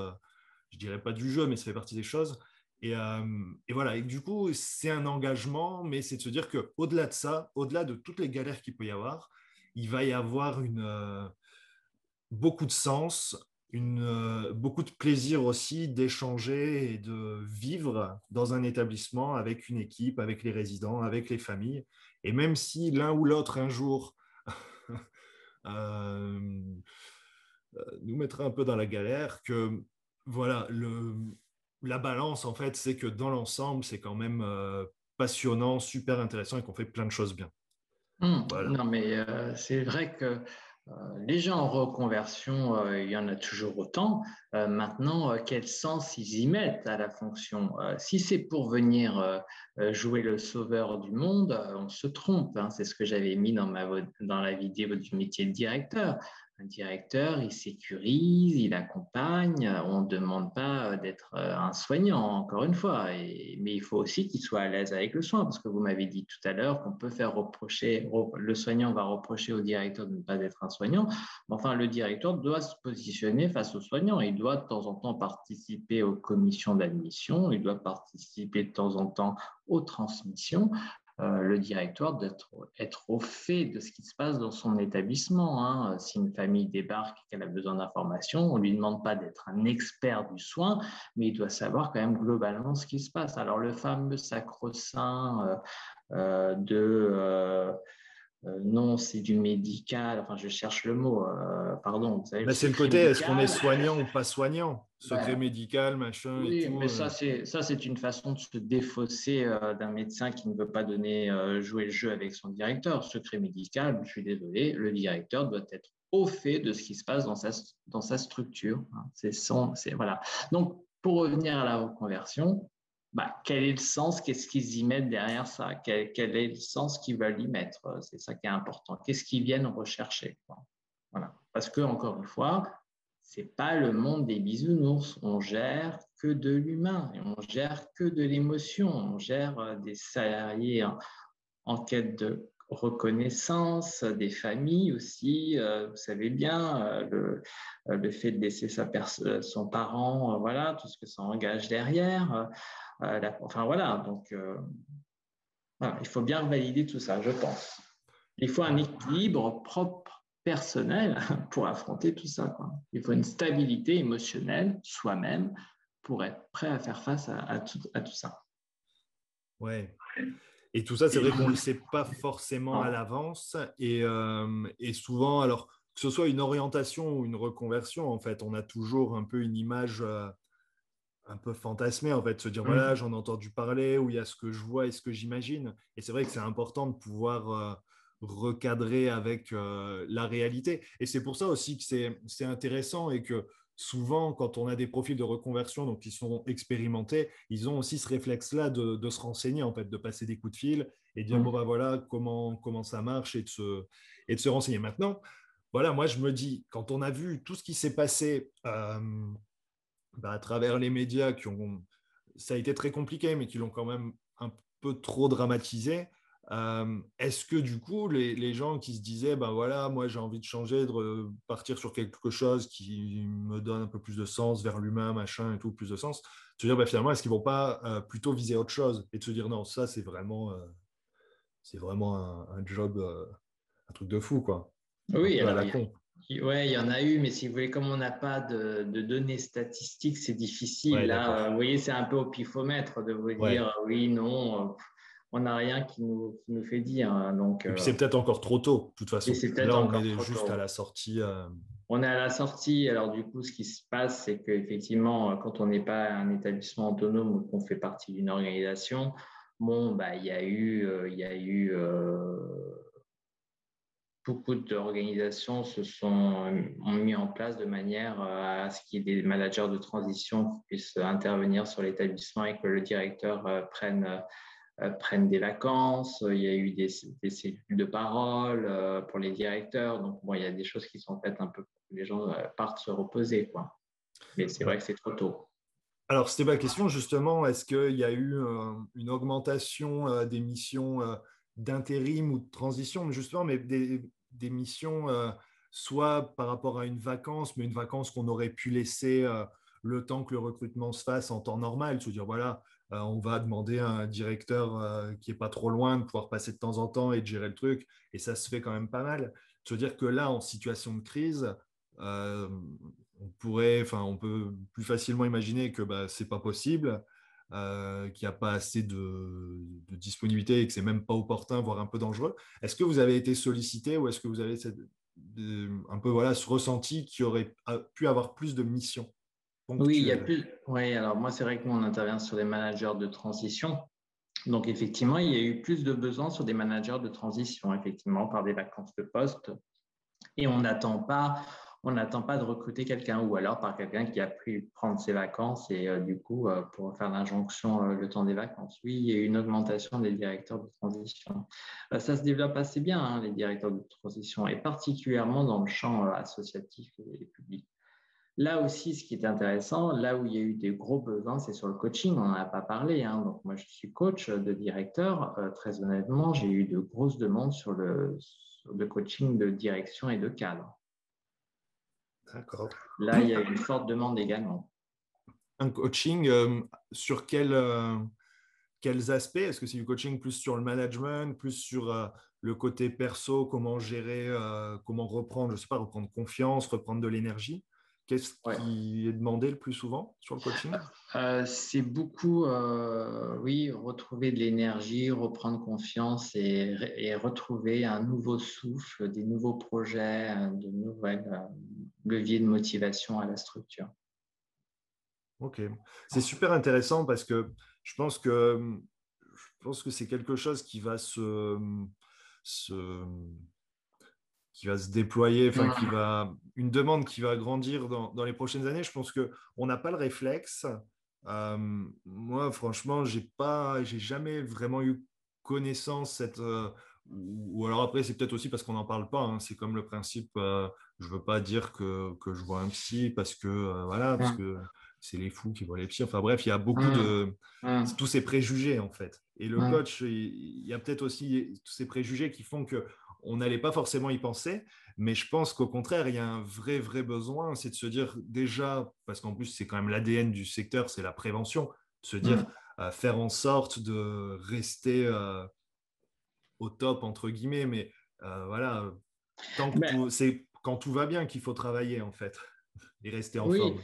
Je dirais pas du jeu, mais ça fait partie des choses. Et, euh, voilà. Et du coup, c'est un engagement, mais c'est de se dire que au-delà de ça, au-delà de toutes les galères qu'il peut y avoir, il va y avoir une, euh, beaucoup de sens, euh, beaucoup de plaisir aussi d'échanger et de vivre dans un établissement avec une équipe, avec les résidents, avec les familles. Et même si l'un ou l'autre un jour nous mettra un peu dans la galère, que voilà, le, la balance, en fait, c'est que dans l'ensemble, c'est quand même euh, passionnant, super intéressant et qu'on fait plein de choses bien. Mmh. Non, mais c'est vrai que les gens en reconversion, il y en a toujours autant. maintenant, quel sens ils y mettent à la fonction? Si c'est pour venir jouer le sauveur du monde, on se trompe. Hein. c'est ce que j'avais mis dans, ma, dans la vidéo du métier de directeur un directeur, il sécurise, il accompagne. On ne demande pas d'être euh, un soignant, encore une fois, mais il faut aussi qu'il soit à l'aise avec le soin, parce que vous m'avez dit tout à l'heure qu'on peut faire reprocher, le soignant va reprocher au directeur de ne pas être un soignant. Enfin, le directeur doit se positionner face au soignant. Il doit de temps en temps participer aux commissions d'admission, il doit participer de temps en temps aux transmissions. Euh, le directeur d'être être au fait de ce qui se passe dans son établissement. Hein. Si une famille débarque et qu'elle a besoin d'informations, on ne lui demande pas d'être un expert du soin, mais il doit savoir quand même globalement ce qui se passe. Alors le fameux sacro-saint euh, euh, de euh, non, c'est du médical. Enfin, je cherche le mot. Euh, pardon. c'est le côté. Est-ce qu'on est soignant ou pas soignant? Secret ben, médical, machin. Oui, mais ça, euh. c'est ça, c'est une façon de se défausser d'un médecin qui ne veut pas donner jouer le jeu avec son directeur. Secret médical. Je suis désolé. Le directeur doit être au fait de ce qui se passe dans sa dans sa structure. Hein. C'est son. C'est voilà. Donc, pour revenir à la reconversion, bah, quel est le sens, qu'est-ce qu'ils y mettent derrière ça, quel, est le sens qu'ils veulent y mettre, c'est ça qui est important, qu'est-ce qu'ils viennent rechercher. Voilà. Parce que, encore une fois, c'est pas le monde des bisounours, on gère que de l'humain, on gère que de l'émotion, on gère euh, des salariés en, quête de reconnaissance, des familles aussi, euh, vous savez bien, euh, le, fait de laisser sa son parent, voilà, tout ce que ça engage derrière. enfin voilà, donc il faut bien valider tout ça, je pense. Il faut un équilibre propre, personnel, pour affronter tout ça. Il faut une stabilité émotionnelle soi-même pour être prêt à faire face à, tout, ça. Ouais. Et tout ça, c'est vrai qu'on ne le sait pas forcément à l'avance. Et, euh, et, souvent, alors que ce soit une orientation ou une reconversion, en fait, on a toujours un peu une image euh, un peu fantasmée, en fait, se dire, voilà, mm. j'en ai entendu parler, ou il y a ce que je vois et ce que j'imagine. Et c'est vrai que c'est important de pouvoir euh, recadrer avec la réalité. Et c'est pour ça aussi que c'est intéressant et que souvent, quand on a des profils de reconversion donc qui sont expérimentés, ils ont aussi ce réflexe-là de, se renseigner, en fait, de passer des coups de fil et dire, mm. bon, bah voilà, comment, comment ça marche et de, se, et de se renseigner. Maintenant, voilà, moi, je me dis, quand on a vu tout ce qui s'est passé euh, bah, à travers les médias, qui ont, ça a été très compliqué, mais qui l'ont quand même un peu trop dramatisé, euh, est-ce que du coup, les, gens qui se disaient, ben voilà, moi j'ai envie de changer, de partir sur quelque chose qui me donne un peu plus de sens vers l'humain, machin et tout, plus de sens, se dire, ben, finalement, est-ce qu'ils vont pas euh, plutôt viser autre chose et de se dire, non, ça c'est vraiment, euh, c'est vraiment un, job, un truc de fou, quoi. Oui, alors, ouais, il y en a eu, mais si vous voulez, comme on n'a pas de, données statistiques, c'est difficile. Là, vous voyez, c'est un peu au pifomètre de vous dire oui, non on n'a rien qui nous, nous, fait dire. Hein, donc, puis c'est peut-être encore trop tôt, de toute façon. Là, on est juste à la sortie. Euh. On est à la sortie. Alors, du coup, ce qui se passe, c'est qu'effectivement, quand on n'est pas un établissement autonome ou qu'on fait partie d'une organisation, bon, bah, il y a eu, euh, y a eu euh, beaucoup d'organisations se sont ont mis en place de manière à ce qu'il y ait des managers de transition qui puissent intervenir sur l'établissement et que le directeur prenne euh, prennent des vacances, il y a eu des, cellules de parole euh, pour les directeurs. Donc, bon, il y a des choses qui sont faites un peu les gens euh, partent se reposer. Quoi. Mais c'est vrai que c'est trop tôt. Alors, c'était ma question justement. Est-ce qu'il y a eu une augmentation des missions d'intérim ou de transition, justement, mais des, des missions soit par rapport à une vacance, mais une vacance qu'on aurait pu laisser le temps que le recrutement se fasse en temps normal, se dire voilà, euh, on va demander à un directeur euh, qui est pas trop loin de pouvoir passer de temps en temps et de gérer le truc, et ça se fait quand même pas mal. Se dire que là, en situation de crise, euh, on pourrait, enfin, on peut plus facilement imaginer que bah, c'est pas possible, qu'il n'y a pas assez de, disponibilité et que c'est même pas opportun, voire un peu dangereux. Est-ce que vous avez été sollicité ou est-ce que vous avez un peu voilà ce ressenti qui aurait pu avoir plus de missions? Oui, il y a plus. Oui, alors moi, c'est vrai que nous, on intervient sur des managers de transition. Donc, effectivement, il y a eu plus de besoins sur des managers de transition, effectivement, par des vacances de poste. Et on n'attend pas, on n'attend pas de recruter quelqu'un ou alors par quelqu'un qui a pu prendre ses vacances et euh, du coup, euh, pour faire l'injonction euh, le temps des vacances. Oui, il y a eu une augmentation des directeurs de transition. ça se développe assez bien, hein, les directeurs de transition, et particulièrement dans le champ associatif et public. Là aussi, ce qui est intéressant, là où il y a eu des gros besoins, c'est sur le coaching. On n'en a pas parlé. Hein. Donc, moi, je suis coach de directeur. Euh, très honnêtement, j'ai eu de grosses demandes sur le, coaching de direction et de cadre. D'accord. Là, il y a eu une forte demande également. Un coaching euh, sur quel, euh, quels aspects? Est-ce que c'est du coaching plus sur le management, plus sur le côté perso, comment gérer, comment reprendre, je ne sais pas, reprendre confiance, reprendre de l'énergie? Qu'est-ce qui est demandé le plus souvent sur le coaching? Euh, C'est beaucoup, euh, oui, retrouver de l'énergie, reprendre confiance et, retrouver un nouveau souffle, des nouveaux projets, de nouvelles euh, leviers de motivation à la structure. Ok, c'est super intéressant parce que je pense que je pense que c'est quelque chose qui va se, se qui va se déployer, enfin qui va une demande qui va grandir dans, dans les prochaines années. Je pense que on n'a pas le réflexe. Euh, moi, franchement, j'ai pas, j'ai jamais vraiment eu connaissance cette. Euh, ou, alors après, c'est peut-être aussi parce qu'on n'en parle pas. Hein. C'est comme le principe, euh, je veux pas dire que, que, je vois un psy parce que voilà, parce que c'est les fous qui voient les psys. Enfin bref, il y a beaucoup de tous ces préjugés en fait. Et le coach, il, il y a peut-être aussi tous ces préjugés qui font que on n'allait pas forcément y penser, mais je pense qu'au contraire, il y a un vrai, vrai besoin, c'est de se dire déjà, parce qu'en plus, c'est quand même l'ADN du secteur, c'est la prévention, de se dire, faire en sorte de rester au top, entre guillemets. Mais voilà, c'est quand tout va bien qu'il faut travailler, en fait, et rester en forme.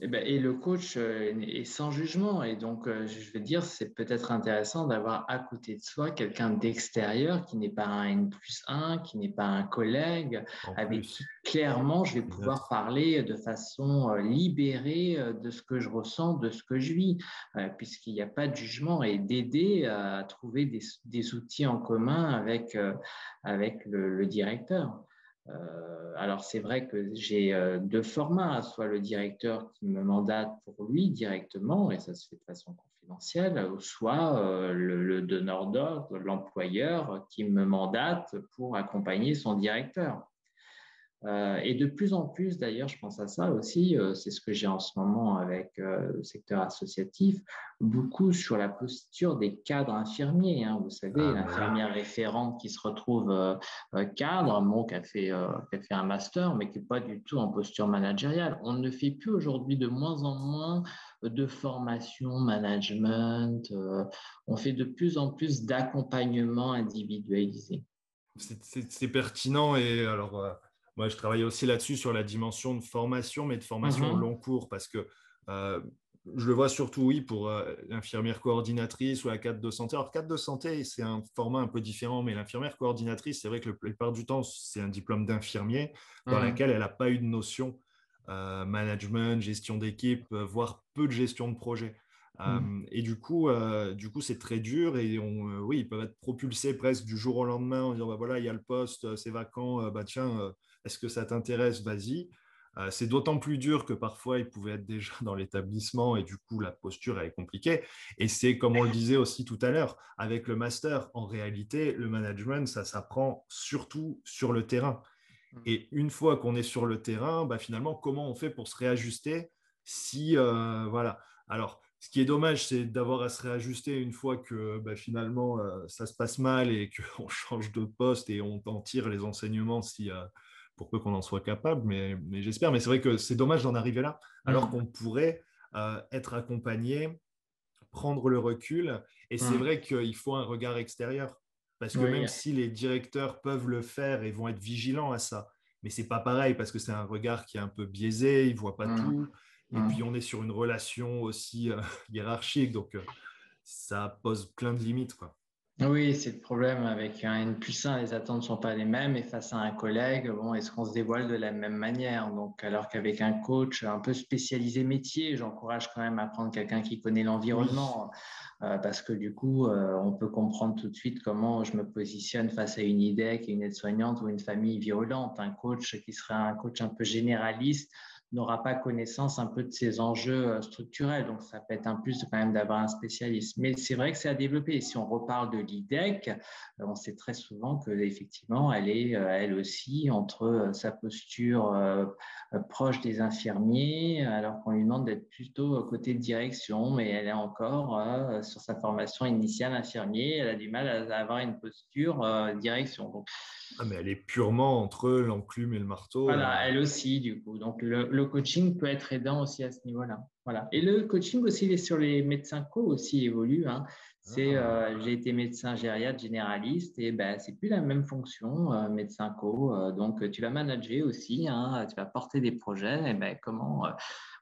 Eh ben, et, le coach euh, est sans jugement. Et donc, euh, je veux dire, c'est peut-être intéressant d'avoir à côté de soi quelqu'un d'extérieur qui n'est pas un N plus 1, qui n'est pas un collègue, avec qui clairement je vais pouvoir parler de façon euh, libérée de ce que je ressens, de ce que je vis, puisqu'il n'y a pas de jugement et d'aider à trouver des, outils en commun avec, avec le directeur. Euh, alors c'est vrai que j'ai euh, deux formats, soit le directeur qui me mandate pour lui directement, et ça se fait de façon confidentielle, soit euh, le, donneur d'ordre, l'employeur qui me mandate pour accompagner son directeur. Euh, et de plus en plus, d'ailleurs, je pense à ça aussi, euh, c'est ce que j'ai en ce moment avec euh, le secteur associatif, beaucoup sur la posture des cadres infirmiers. Hein. Vous savez, ah, l'infirmière référente qui se retrouve cadre, bon, qui a, fait, qui a fait un master, mais qui n'est pas du tout en posture managériale. On ne fait plus aujourd'hui de moins en moins de formation, management. on fait de plus en plus d'accompagnement individualisé. C'est pertinent et alors moi, je travaille aussi là-dessus sur la dimension de formation, mais de formation au mhm. long cours, parce que euh, je le vois surtout, oui, pour euh, l'infirmière coordinatrice ou la cadre de santé. Alors, cadre de santé, c'est un format un peu différent, mais l'infirmière coordinatrice, c'est vrai que la plupart du temps, c'est un diplôme d'infirmier dans lequel elle n'a pas eu de notion euh, management, gestion d'équipe, voire peu de gestion de projet. Mhm. et du coup, du coup, c'est très dur et on, oui, ils peuvent être propulsés presque du jour au lendemain en disant bah, voilà, il y a le poste, c'est vacant, bah tiens, est-ce que ça t'intéresse? Vas-y. Euh, c'est d'autant plus dur que parfois ils pouvaient être déjà dans l'établissement et du coup la posture est compliquée. Et c'est comme on le disait aussi tout à l'heure avec le master, en réalité le management ça s'apprend surtout sur le terrain. Mmh. Et une fois qu'on est sur le terrain, bah, finalement comment on fait pour se réajuster si euh, voilà. Alors ce qui est dommage, c'est d'avoir à se réajuster une fois que bah, finalement euh, ça se passe mal et qu'on change de poste et on en tire les enseignements si, pour peu qu'on en soit capable, mais, j'espère. Mais c'est vrai que c'est dommage d'en arriver là, alors mmh. qu'on pourrait euh, être accompagné, prendre le recul. Et c'est mmh. vrai qu'il faut un regard extérieur. Parce que même si les directeurs peuvent le faire et vont être vigilants à ça, mais c'est pas pareil parce que c'est un regard qui est un peu biaisé, il voit pas mmh. tout. Et puis on est sur une relation aussi euh, hiérarchique, donc euh, ça pose plein de limites. Quoi. Oui, c'est le problème avec un N plus 1, les attentes ne sont pas les mêmes et face à un collègue, bon, est-ce qu'on se dévoile de la même manière? Donc, alors qu'avec un coach un peu spécialisé métier, j'encourage quand même à prendre quelqu'un qui connaît l'environnement. Euh, parce que du coup, euh, on peut comprendre tout de suite comment je me positionne face à une IDEC, une aide-soignante ou une famille virulente. Un coach qui serait un coach un peu généraliste n'aura pas connaissance un peu de ces enjeux euh, structurels. Donc, ça peut être un plus quand même d'avoir un spécialiste. Mais c'est vrai que c'est à développer. si on reparle de l'IDEC, euh, on sait très souvent qu'effectivement, elle est euh, elle aussi entre sa posture proche des infirmiers, alors qu'on lui demande d'être plutôt côté direction, mais elle est encore sur sa formation initiale infirmier. Elle a du mal à avoir une posture direction. Donc, ah, mais elle est purement entre l'enclume et le marteau. Voilà, elle aussi, du coup. Donc, le, le coaching peut être aidant aussi à ce niveau-là. Voilà. Et le coaching aussi sur les médecins co aussi évolue. Hein. C'est, ah. euh, j'ai été médecin gériatre généraliste et ben c'est plus la même fonction euh, médecin co. Euh, donc tu vas manager aussi, hein, tu vas porter des projets. Et ben comment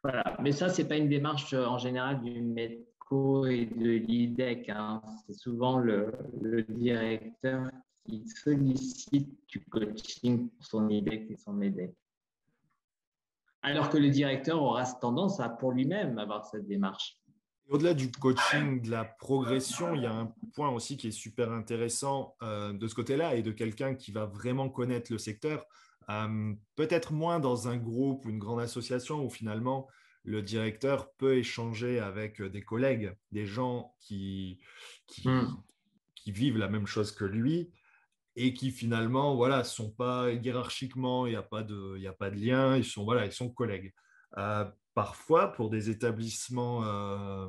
voilà. Mais ça c'est pas une démarche en général du médco et de l'IDEC. Hein. C'est souvent le, le, directeur qui sollicite du coaching pour son IDEC et son MEDEC. Alors que le directeur aura tendance à, pour lui-même, avoir cette démarche. Au-delà du coaching, de la progression, il y a un point aussi qui est super intéressant euh, de ce côté-là et de quelqu'un qui va vraiment connaître le secteur. Euh, peut-être moins dans un groupe ou une grande association où finalement le directeur peut échanger avec des collègues, des gens qui, qui, hmm. qui vivent la même chose que lui et qui finalement voilà sont pas hiérarchiquement il n'y a pas de il a pas de lien ils sont voilà ils sont collègues. Euh, parfois pour des établissements euh,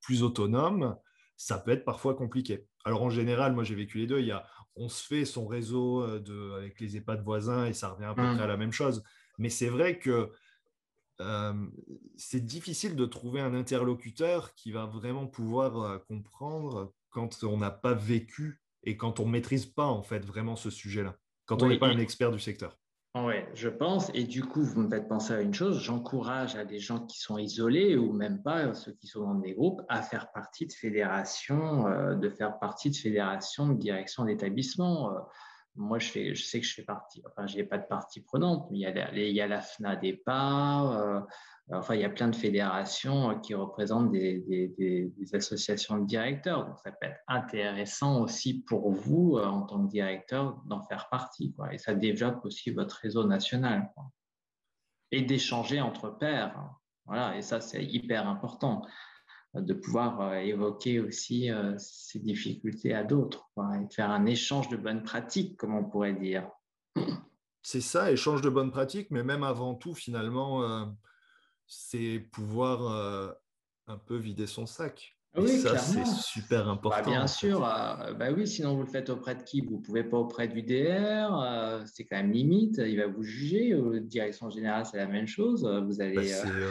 plus autonomes ça peut être parfois compliqué. Alors en général moi j'ai vécu les deux. Il y a on se fait son réseau euh, de avec les EHPAD voisins et ça revient à peu mmh. près à la même chose. Mais c'est vrai que c'est difficile de trouver un interlocuteur qui va vraiment pouvoir comprendre quand on n'a pas vécu et quand on ne maîtrise pas en fait vraiment ce sujet-là, quand on n'est pas un expert du secteur. Oui, je pense. Et du coup, vous me faites penser à une chose. J'encourage à des gens qui sont isolés ou même pas ceux qui sont dans des groupes à faire partie de fédérations, euh, de faire partie de fédérations de direction d'établissement. Euh, moi, je, sais que je fais partie, enfin, je n'ai pas de partie prenante, mais il y a, la FNA des pas, enfin, il y a plein de fédérations qui représentent des, associations de directeurs. Donc, ça peut être intéressant aussi pour vous, euh, en tant que directeur, d'en faire partie. Et ça développe aussi votre réseau national. Et d'échanger entre pairs. Voilà, et ça, c'est hyper important de pouvoir euh, évoquer aussi euh, ces difficultés à d'autres et faire un échange de bonnes pratiques, comme on pourrait dire. C'est ça, échange de bonnes pratiques, mais même avant tout, finalement, euh, c'est pouvoir un peu vider son sac. Oui, ça, c'est super bah, important. bien sûr, euh, bah oui, sinon vous le faites auprès de qui? Vous ne pouvez pas auprès du DR, euh, c'est quand même limite, il va vous juger. Euh, direction générale, c'est la même chose. Vous allez. Bah,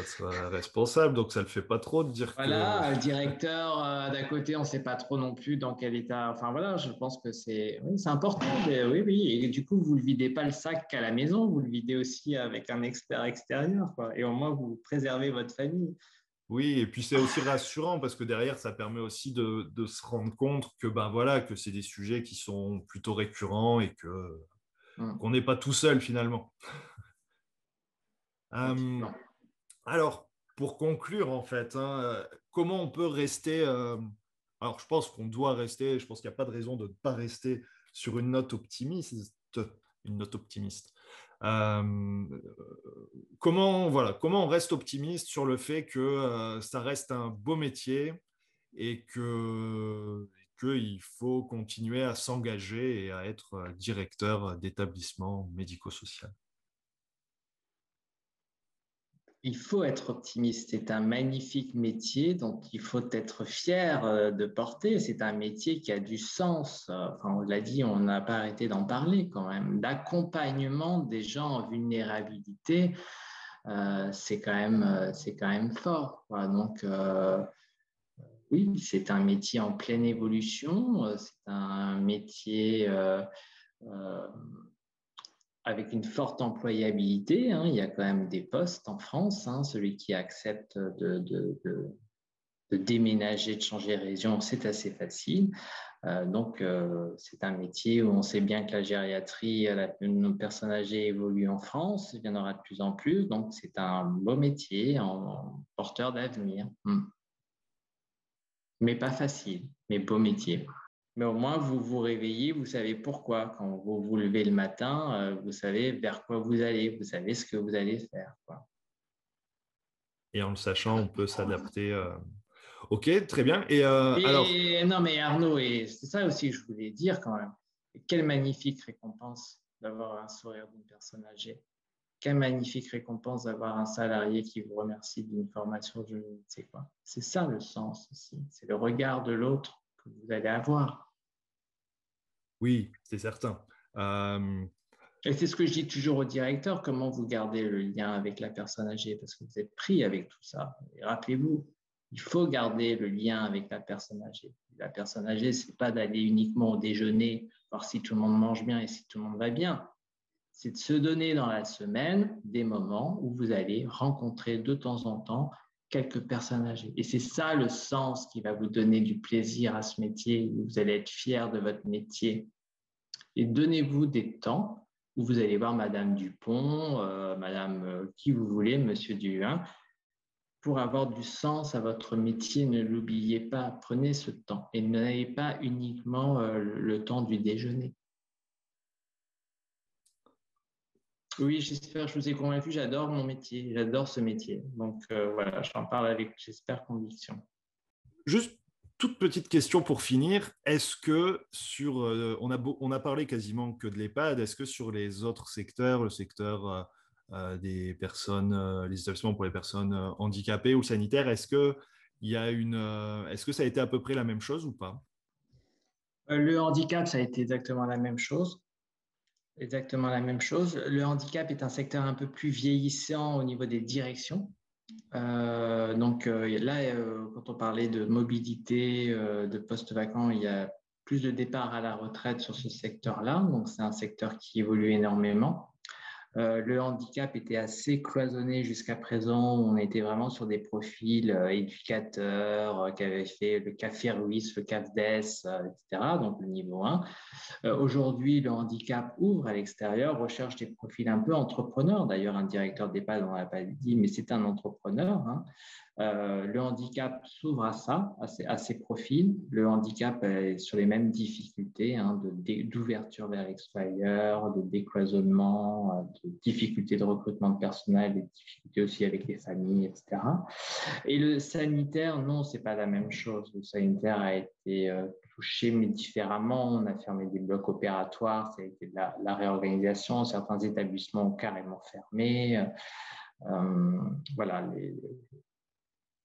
c'est responsable, donc ça ne le fait pas trop de dire voilà, directeur d'à côté, on ne sait pas trop non plus dans quel état. Enfin voilà, je pense que c'est oui, important. oui, oui. Et du coup, vous ne le videz pas le sac à la maison, vous le videz aussi avec un expert extérieur. Quoi. Et au moins, vous préservez votre famille. Oui, et puis c'est aussi rassurant parce que derrière, ça permet aussi de, se rendre compte que ben voilà, que c'est des sujets qui sont plutôt récurrents et que mmh. qu'on n'est pas tout seul finalement. Euh, alors, pour conclure en fait, hein, comment on peut rester euh, Alors, je pense qu'on doit rester. Je pense qu'il n'y a pas de raison de ne pas rester sur une note optimiste, une note optimiste. Euh, comment, voilà, comment on reste optimiste sur le fait que euh, ça reste un beau métier et que qu'il faut continuer à s'engager et à être directeur d'établissement médico-social? Il faut être optimiste. C'est un magnifique métier dont il faut être fier euh, de porter. C'est un métier qui a du sens. On l'a dit, on n'a pas arrêté d'en parler quand même. D'accompagnement des gens en vulnérabilité, euh, euh, c'est quand même fort. Donc, oui, c'est un métier en pleine évolution. C'est un métier avec une forte employabilité. Hein. il y a quand même des postes en France. Hein. celui qui accepte de, déménager, de changer région, c'est assez facile. Euh, donc, euh, c'est un métier où on sait bien que la gériatrie, nos personnes âgées évoluent en France. Il y en aura de plus en plus. Donc, c'est un beau métier, en, porteur d'avenir. Hmm. Mais pas facile, mais beau métier. Mais au moins, vous vous réveillez, vous savez pourquoi. Quand vous vous levez le matin, euh, vous savez vers quoi vous allez, vous savez ce que vous allez faire. Et en le sachant, on peut s'adapter. Euh, ok, très bien. Et, euh, alors... Non, mais Arnaud, et c'est ça aussi que je voulais dire quand même. Quelle magnifique récompense d'avoir un sourire d'une personne âgée. Quelle magnifique récompense d'avoir un salarié qui vous remercie d'une formation, je ne sais quoi. C'est ça le sens aussi. C'est le regard de l'autre que vous allez avoir. Oui, c'est certain. Euh, et c'est ce que je dis toujours au directeur, comment vous gardez le lien avec la personne âgée, parce que vous êtes pris avec tout ça. Rappelez-vous, il faut garder le lien avec la personne âgée. La personne âgée, ce n'est pas d'aller uniquement au déjeuner, voir si tout le monde mange bien et si tout le monde va bien. C'est de se donner dans la semaine des moments où vous allez rencontrer de temps en temps quelques personnes âgées. Et c'est ça le sens qui va vous donner du plaisir à ce métier, où vous allez être fier de votre métier. Et donnez-vous des temps où vous allez voir Madame Dupont, euh, Madame euh, qui vous voulez, Monsieur Duhain, pour avoir du sens à votre métier. Ne l'oubliez pas, prenez ce temps et n'ayez pas uniquement euh, le temps du déjeuner. Oui, j'espère, je vous ai convaincu, j'adore mon métier, j'adore ce métier. Donc euh, voilà, j'en parle avec, j'espère, conviction. Juste toute petite question pour finir. Est-ce que sur, euh, on, a on a parlé quasiment que de l'EHPAD, est-ce que sur les autres secteurs, le secteur euh, des personnes, les établissements pour les personnes handicapées ou sanitaires, est-ce que, il y a une, est-ce que ça a été à peu près la même chose ou pas? Le handicap, ça a été exactement la même chose exactement la même chose. Le handicap est un secteur un peu plus vieillissant au niveau des directions. Euh, donc là, quand on parlait de mobilité, de postes vacants, il y a plus de départs à la retraite sur ce secteur-là. Donc c'est un secteur qui évolue énormément. Euh, le handicap était assez cloisonné jusqu'à présent. On était vraiment sur des profils euh, éducateurs euh, qui avaient fait le CAF Ruiz, le CAFDES, etc., donc le niveau 1. Aujourd'hui, le handicap ouvre à l'extérieur, recherche des profils un peu entrepreneurs. D'ailleurs, un directeur d'EHPAD, on n'a pas dit, mais c'est un entrepreneur. Hein. Euh, le handicap s'ouvre à ça, à ces, profils. Le handicap est sur les mêmes difficultés hein, d'ouverture vers l'extérieur, de décloisonnement, euh, de difficultés de recrutement de personnel, des difficultés aussi avec les familles, etc. Et le sanitaire, non, c'est pas la même chose. Le sanitaire a été euh, touché, mais différemment. On a fermé des blocs opératoires, ça a été la, réorganisation. Certains établissements ont carrément fermé. voilà,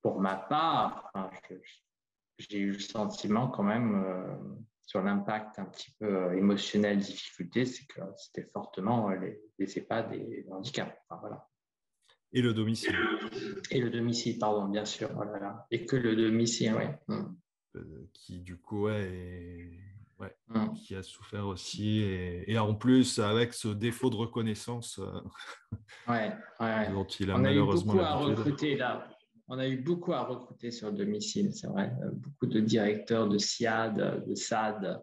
pour ma part, j'ai eu le sentiment quand même euh, sur l'impact un petit peu euh, émotionnel, difficulté, c'est que c'était fortement euh, les, les EHPAD et handicap. voilà. Et le domicile. Et le domicile, pardon, bien sûr. Voilà. Et que le domicile, oui. Mm. qui du coup est... Ouais, mm. qui a souffert aussi. Et, en plus, avec ce défaut de reconnaissance ouais, ouais, dont il a On malheureusement. A eu beaucoup à recruter là on a eu beaucoup à recruter sur le domicile, c'est vrai. Euh, beaucoup de directeurs de SIAD, de SAD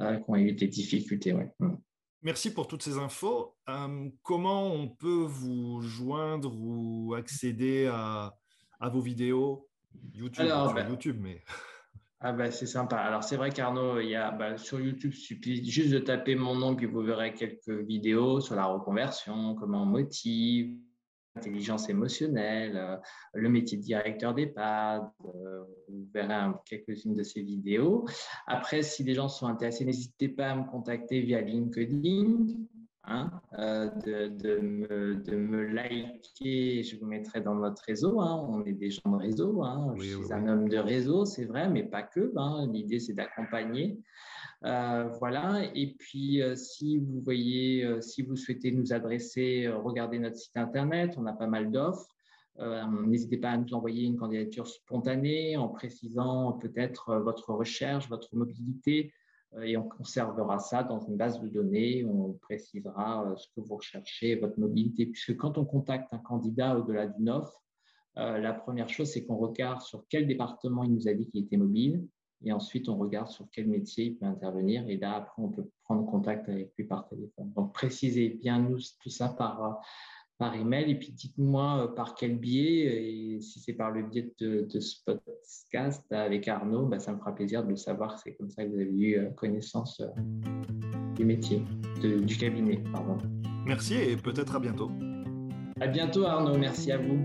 euh, qui ont eu des difficultés. Mm. Merci pour toutes ces infos. Euh, comment on peut vous joindre ou accéder à, vos vidéos? YouTube, Alors, ben, YouTube mais... Ah bah, c'est sympa. Alors c'est vrai qu'Arnaud, il y a bah, sur YouTube, il suffit juste de taper mon nom puis vous verrez quelques vidéos sur la reconversion, comment on motive, intelligence émotionnelle, euh, le métier de directeur d'EHPAD. Euh, vous verrez quelques-unes de ces vidéos. Après, si les gens sont intéressés, n'hésitez pas à me contacter via LinkedIn. Hein, euh, de, me, liker, je vous mettrai dans notre réseau. Hein. on est des gens de réseau. Hein. je suis un homme de réseau, c'est vrai, mais pas que. L'idée, c'est d'accompagner. Euh, voilà. Et puis, euh, si vous voyez, euh, si vous souhaitez nous adresser, regardez notre site internet. On a pas mal d'offres. N'hésitez pas à nous envoyer une candidature spontanée en précisant peut-être votre recherche, votre mobilité, et on conservera ça dans une base de données. On précisera ce que vous recherchez, votre mobilité, puisque quand on contacte un candidat au-delà d'une offre, la première chose, c'est qu'on regarde sur quel département il nous a dit qu'il était mobile, et ensuite, on regarde sur quel métier il peut intervenir. Et là, après, on peut prendre contact avec lui par téléphone. Donc, précisez bien nous tout ça par, par email. Et puis, dites-moi euh, par quel biais. Et si c'est par le biais de, de ce podcast avec Arnaud, bah, ça me fera plaisir de le savoir. C'est comme ça que vous avez eu euh, connaissance euh, du métier, du cabinet. Pardon. Merci et peut-être à bientôt. À bientôt, Arnaud. Merci à vous.